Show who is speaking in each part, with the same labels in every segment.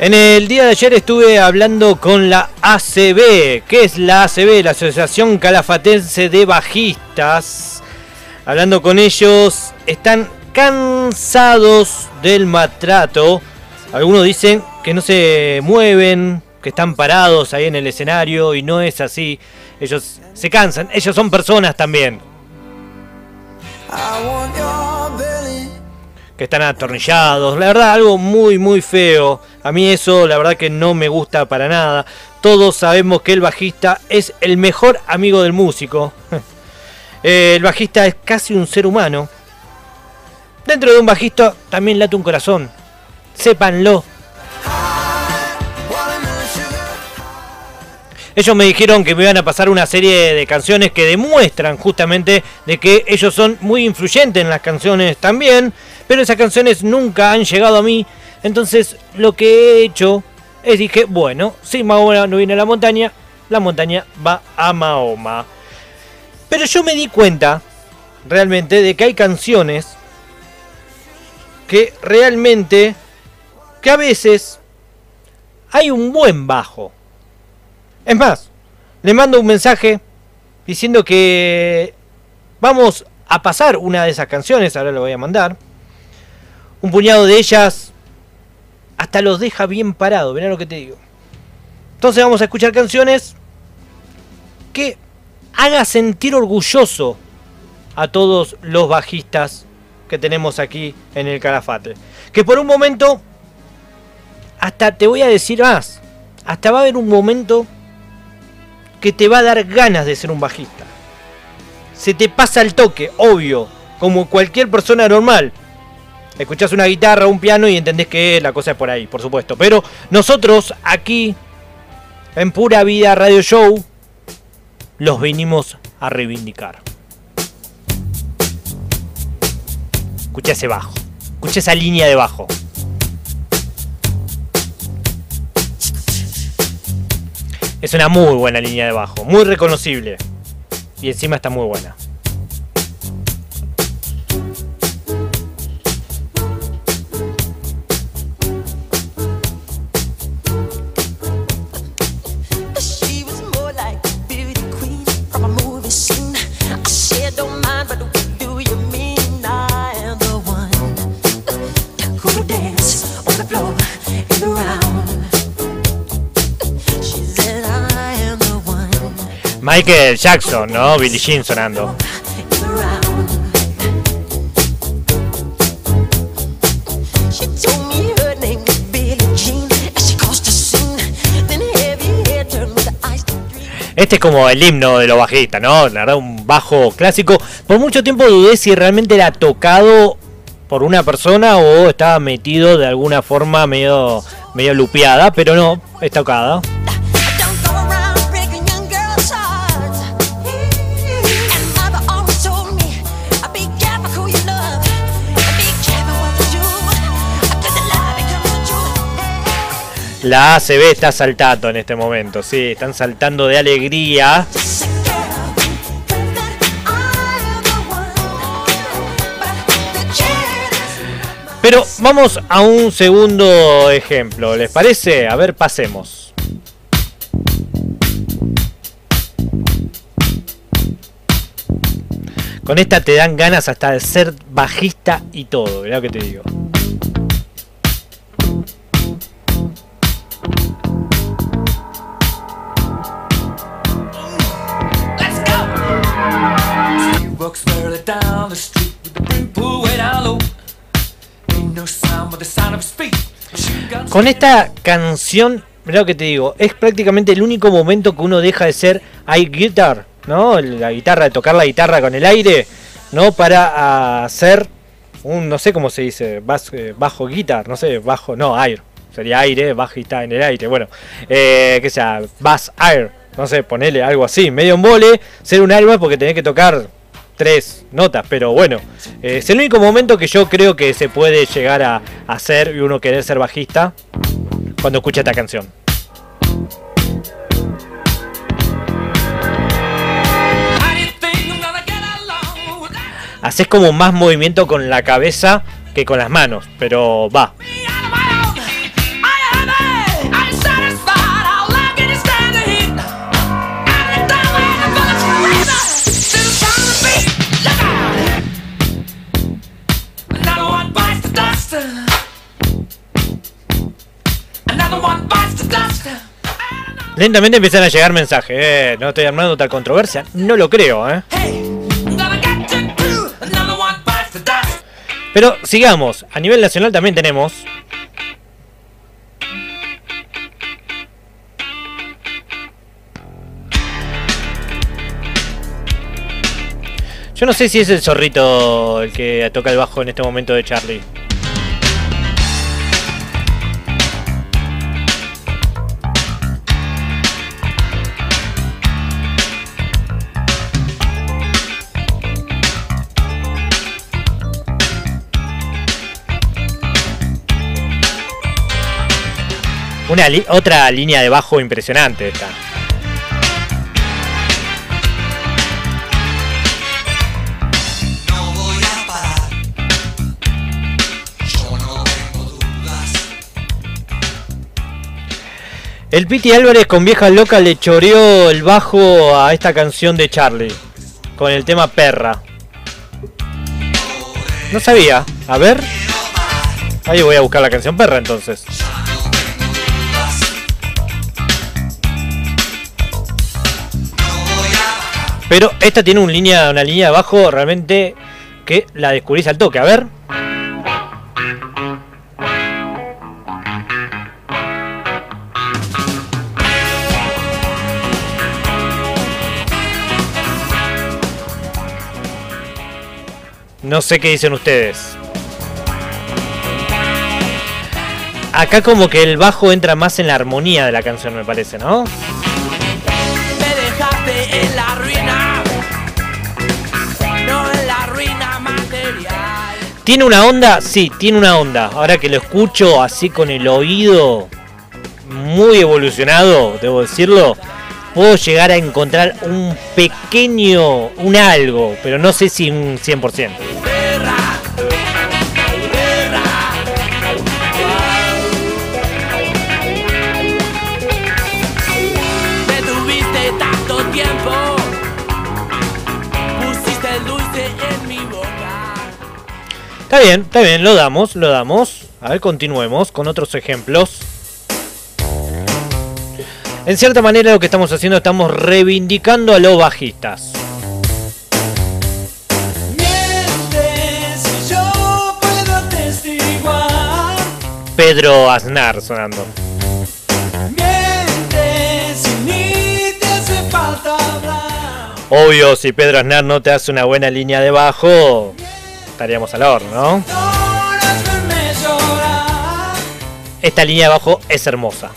Speaker 1: En el día de ayer estuve hablando con la ACB. ¿Qué es la ACB? La Asociación Calafatense de Bajistas. Hablando con ellos, están cansados del maltrato. Algunos dicen que no se mueven, que están parados ahí en el escenario y no es así. Ellos se cansan, ellos son personas también. Que están atornillados, la verdad algo muy muy feo. A mí eso la verdad que no me gusta para nada. Todos sabemos que el bajista es el mejor amigo del músico. El bajista es casi un ser humano. Dentro de un bajista también late un corazón. Sépanlo. Ellos me dijeron que me iban a pasar una serie de canciones que demuestran justamente de que ellos son muy influyentes en las canciones también, pero esas canciones nunca han llegado a mí. Entonces lo que he hecho es dije, bueno, si Mahoma no viene a la montaña, la montaña va a Mahoma. Pero yo me di cuenta realmente de que hay canciones que realmente, que a veces hay un buen bajo. Es más, le mando un mensaje diciendo que vamos a pasar una de esas canciones, ahora lo voy a mandar. Un puñado de ellas hasta los deja bien parados, mirá lo que te digo. Entonces vamos a escuchar canciones que haga sentir orgulloso a todos los bajistas que tenemos aquí en el Calafate. Que por un momento, hasta te voy a decir más, hasta va a haber un momento que te va a dar ganas de ser un bajista. Se te pasa el toque, obvio, como cualquier persona normal. Escuchás una guitarra, un piano y entendés que la cosa es por ahí, por supuesto. Pero nosotros aquí, en Pura Vida Radio Show, los vinimos a reivindicar. Escucha ese bajo, escucha esa línea de bajo. Es una muy buena línea de bajo, muy reconocible. Y encima está muy buena. Michael Jackson, ¿no? Billie Jean sonando. Este es como el himno de los bajistas, ¿no? La verdad, un bajo clásico. Por mucho tiempo dudé si realmente era tocado por una persona o estaba metido de alguna forma medio, medio lupeada, pero no, es tocada. La ACB está saltando en este momento, sí, están saltando de alegría. Pero vamos a un segundo ejemplo, ¿les parece? A ver, pasemos. Con esta te dan ganas hasta de ser bajista y todo, ¿verdad que te digo? Con esta canción, mirá lo que te digo, es prácticamente el único momento que uno deja de ser I guitar, ¿no? La guitarra, de tocar la guitarra con el aire, ¿no? Para hacer un, no sé cómo se dice, eh, bajo guitar, no sé, bajo, no, air, sería aire, bajita en el aire, bueno, eh, que sea, bass air, no sé, ponerle algo así, medio en vole, ser un arma porque tenés que tocar tres notas, pero bueno, eh, es el único momento que yo creo que se puede llegar a hacer y uno querer ser bajista cuando escucha esta canción. Haces como más movimiento con la cabeza que con las manos, pero va. Lentamente empiezan a llegar mensajes. Eh, no estoy armando tal controversia. No lo creo, ¿eh? Pero sigamos. A nivel nacional también tenemos. Yo no sé si es el zorrito el que toca el bajo en este momento de Charlie. Otra línea de bajo impresionante esta. El Piti Álvarez con vieja loca le choreó el bajo a esta canción de Charlie. Con el tema perra. No sabía. A ver. Ahí voy a buscar la canción perra entonces. Pero esta tiene una línea, de abajo realmente que la descubrís al toque. A ver. No sé qué dicen ustedes. Acá como que el bajo entra más en la armonía de la canción, me parece, ¿no? ¿Tiene una onda? Sí, tiene una onda. Ahora que lo escucho así con el oído muy evolucionado, debo decirlo, puedo llegar a encontrar un pequeño, un algo, pero no sé si un 100%. Está bien, está bien, lo damos, lo damos. A ver, continuemos con otros ejemplos. En cierta manera lo que estamos haciendo, estamos reivindicando a los bajistas. Pedro Aznar sonando. Obvio, si Pedro Aznar no te hace una buena línea de bajo, estaríamos al horno, ¿no? Esta línea de abajo es hermosa.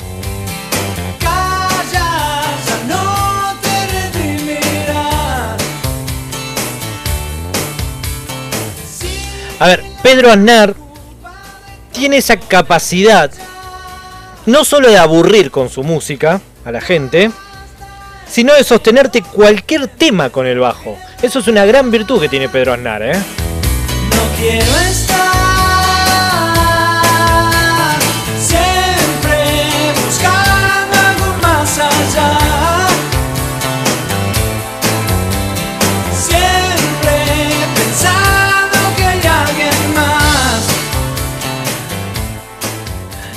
Speaker 1: A ver, Pedro Aznar tiene esa capacidad no solo de aburrir con su música a la gente, sino de sostenerte cualquier tema con el bajo. Eso es una gran virtud que tiene Pedro Aznar, ¿eh? Quiero estar siempre buscando algo más allá. Siempre pensando que hay alguien más.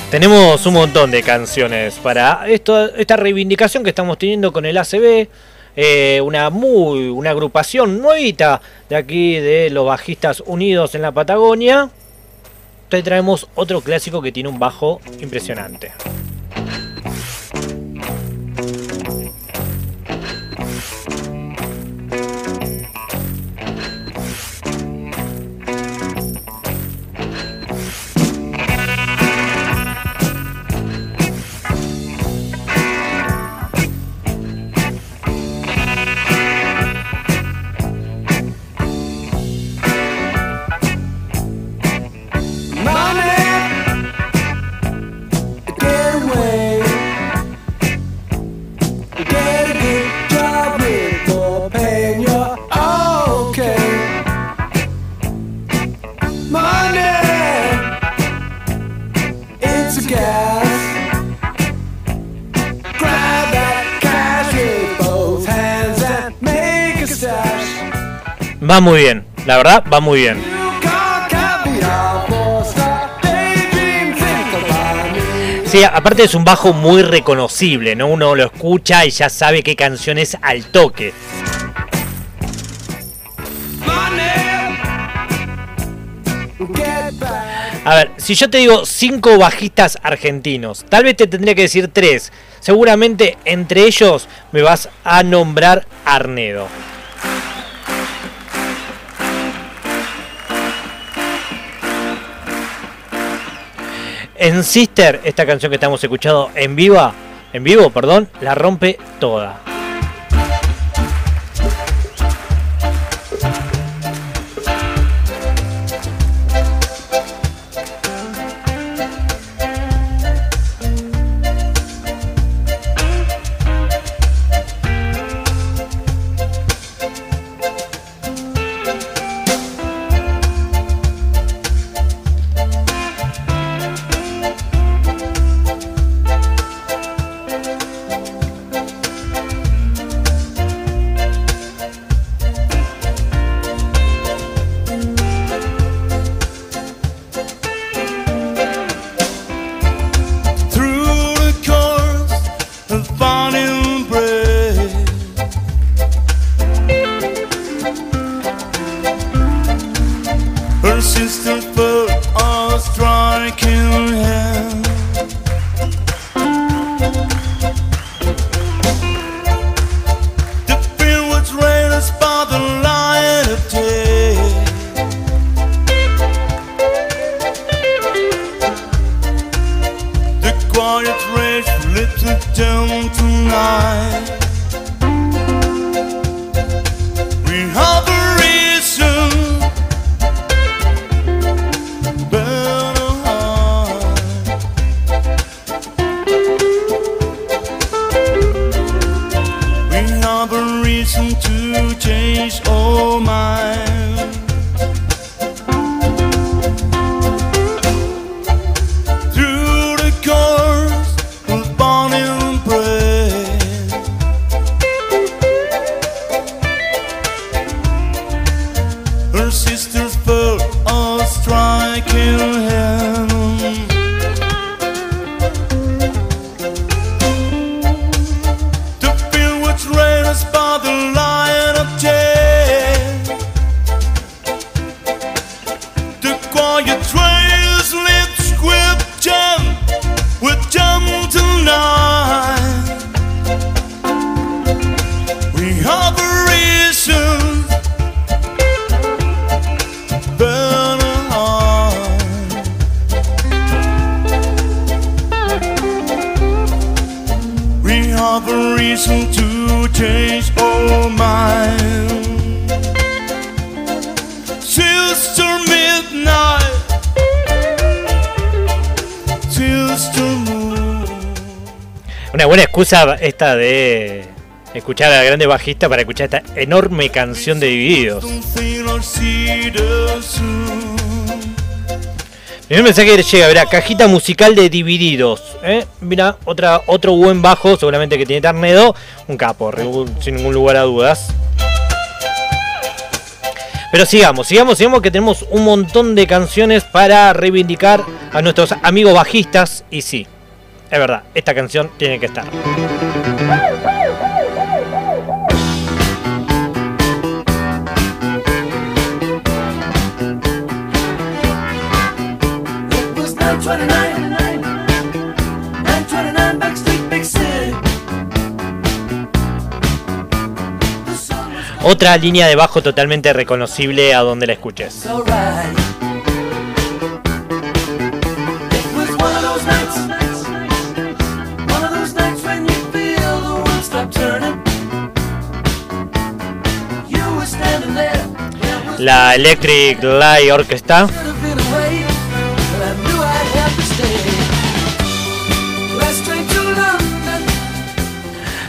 Speaker 1: Tenemos un montón de canciones para esto, esta reivindicación que estamos teniendo con el ACB. Eh, una muy una agrupación nuevita de aquí de los bajistas unidos en la Patagonia. Te traemos otro clásico que tiene un bajo impresionante. Va muy bien, la verdad, va muy bien. Sí, aparte es un bajo muy reconocible, ¿no? Uno lo escucha y ya sabe qué canción es al toque. A ver, si yo te digo cinco bajistas argentinos, tal vez te tendría que decir tres. Seguramente entre ellos me vas a nombrar Arnedo. En Sister, esta canción que estamos escuchando en viva, en vivo, perdón, la rompe toda. Esta de escuchar a la grande bajista para escuchar esta enorme canción de Divididos. Primer mensaje que llega, verá, cajita musical de Divididos. ¿eh? Mira, otra, otro buen bajo, seguramente que tiene Tarnedo. Un capo, sin ningún lugar a dudas. Pero sigamos, sigamos, sigamos que tenemos un montón de canciones para reivindicar a nuestros amigos bajistas. Y sí, es verdad, esta canción tiene que estar. Otra línea de bajo totalmente reconocible a donde la escuches. la Electric Light Orchestra.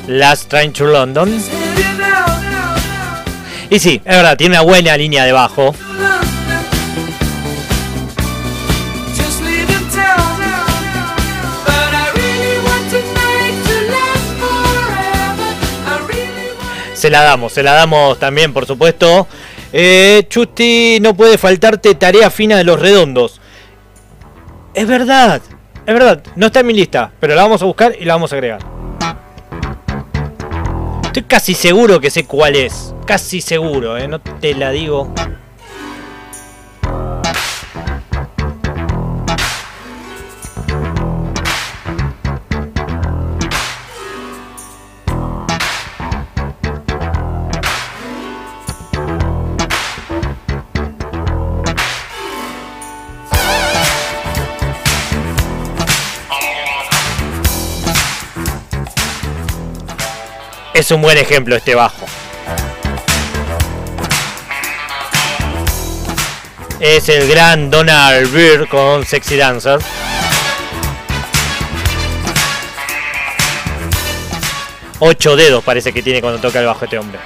Speaker 1: Last Train to London. Y sí, es verdad, tiene una buena línea de bajo. Se la damos, se la damos también, por supuesto. Eh, Chusti, no puede faltarte tarea fina de los redondos. Es verdad, es verdad, no está en mi lista, pero la vamos a buscar y la vamos a agregar. Estoy casi seguro que sé cuál es. Casi seguro, ¿eh? No te la digo. Es un buen ejemplo este bajo. Es el gran Donald Byrd con Sexy Dancer. Ocho dedos parece que tiene cuando toca el bajo este hombre.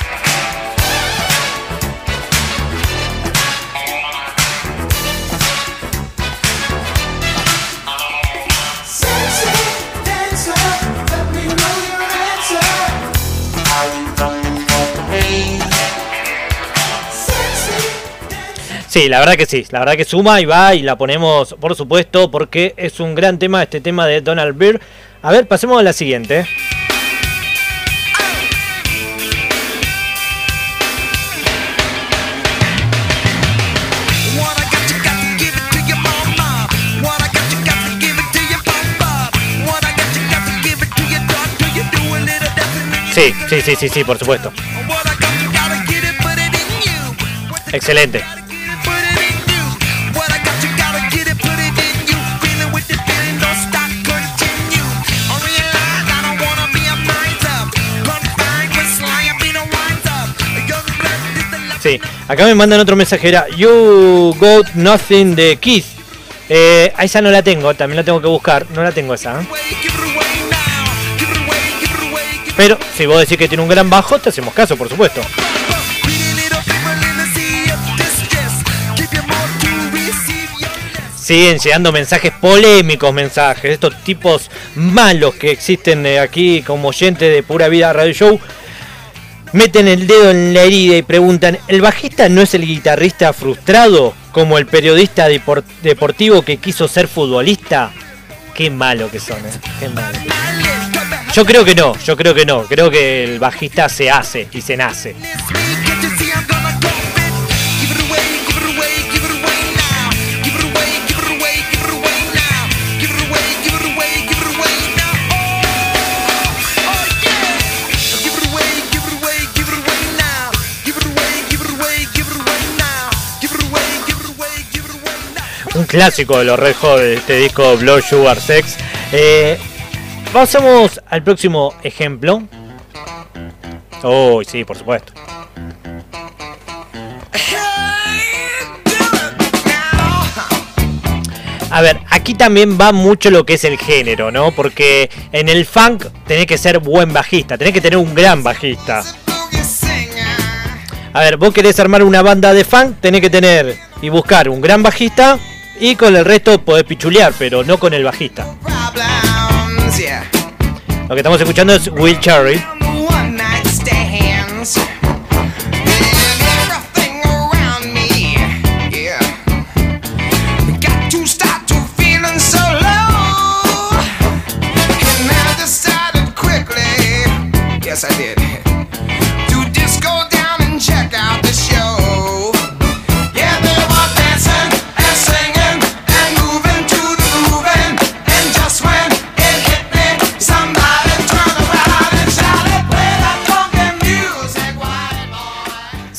Speaker 1: Sí, la verdad que sí, la verdad que suma y va y la ponemos, por supuesto, porque es un gran tema este tema de Donald Byrd. A ver, pasemos a la siguiente. Sí, sí, sí, sí, sí, por supuesto. Excelente. Sí, acá me mandan otro mensaje, era You Got Nothing de Keith. Eh, esa no la tengo, también la tengo que buscar, no la tengo esa. ¿eh? Pero si vos decís que tiene un gran bajo, te hacemos caso, por supuesto. Siguen llegando mensajes polémicos, mensajes, estos tipos malos que existen eh, aquí como oyentes de Pura Vida Radio Show meten el dedo en la herida y preguntan, ¿el bajista no es el guitarrista frustrado como el periodista deportivo que quiso ser futbolista? Qué malo que son, ¿eh? Qué malo. Yo creo que no, yo creo que no, creo que el bajista se hace y se nace. Clásico de los Red Hot, este disco Blow Sugar Sex. Eh, pasamos al próximo ejemplo. Oh, sí, por supuesto. A ver, aquí también va mucho lo que es el género, ¿no? Porque en el funk tenés que ser buen bajista, tenés que tener un gran bajista. A ver, vos querés armar una banda de funk, tenés que tener y buscar un gran bajista y con el resto podés pichulear, pero no con el bajista. Lo que estamos escuchando es Will Cherry.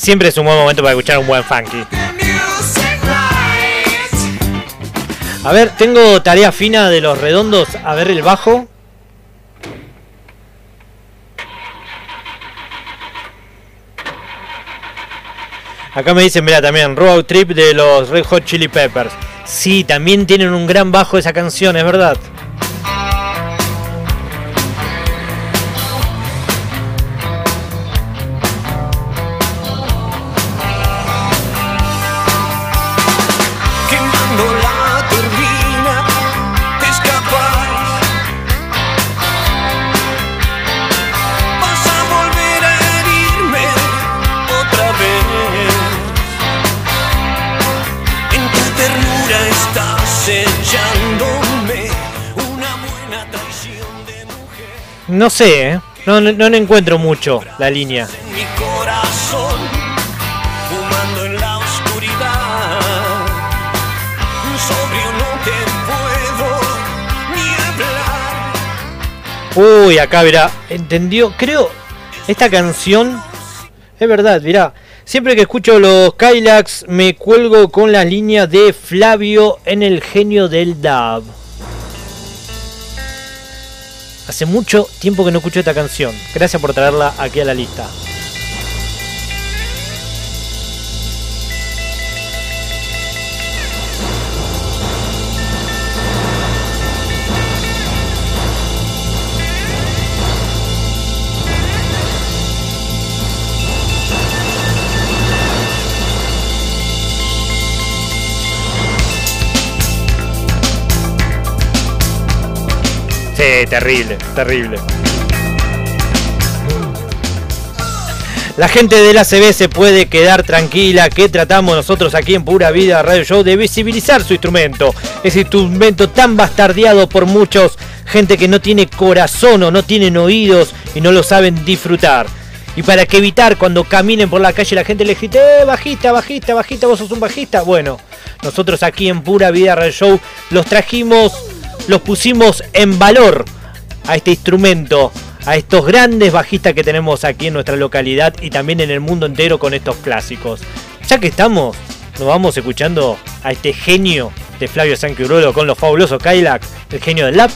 Speaker 1: Siempre es un buen momento para escuchar un buen funky. A ver, tengo tarea fina de los redondos. A ver el bajo. Acá me dicen, mira, también Road Trip de los Red Hot Chili Peppers. Sí, también tienen un gran bajo esa canción, es verdad. No sé, ¿eh? no, no, no encuentro mucho la línea. Uy, acá verá, entendió, creo, esta canción, es verdad, mirá, siempre que escucho los Kylax me cuelgo con la línea de Flavio en el genio del dub. Hace mucho tiempo que no escucho esta canción, gracias por traerla aquí a la lista. Terrible, terrible. La gente de la CB se puede quedar tranquila que tratamos nosotros aquí en Pura Vida Radio Show de visibilizar su instrumento. Ese instrumento tan bastardeado por muchos, gente que no tiene corazón o no tienen oídos y no lo saben disfrutar. Y para que evitar cuando caminen por la calle la gente le grite, eh, bajista, bajista, bajista, vos sos un bajista. Bueno, nosotros aquí en Pura Vida Radio Show los trajimos los pusimos en valor a este instrumento, a estos grandes bajistas que tenemos aquí en nuestra localidad y también en el mundo entero con estos clásicos. Ya que estamos, nos vamos escuchando a este genio de Flavio Sanquiurolo con los fabulosos Kylax, el genio del lap.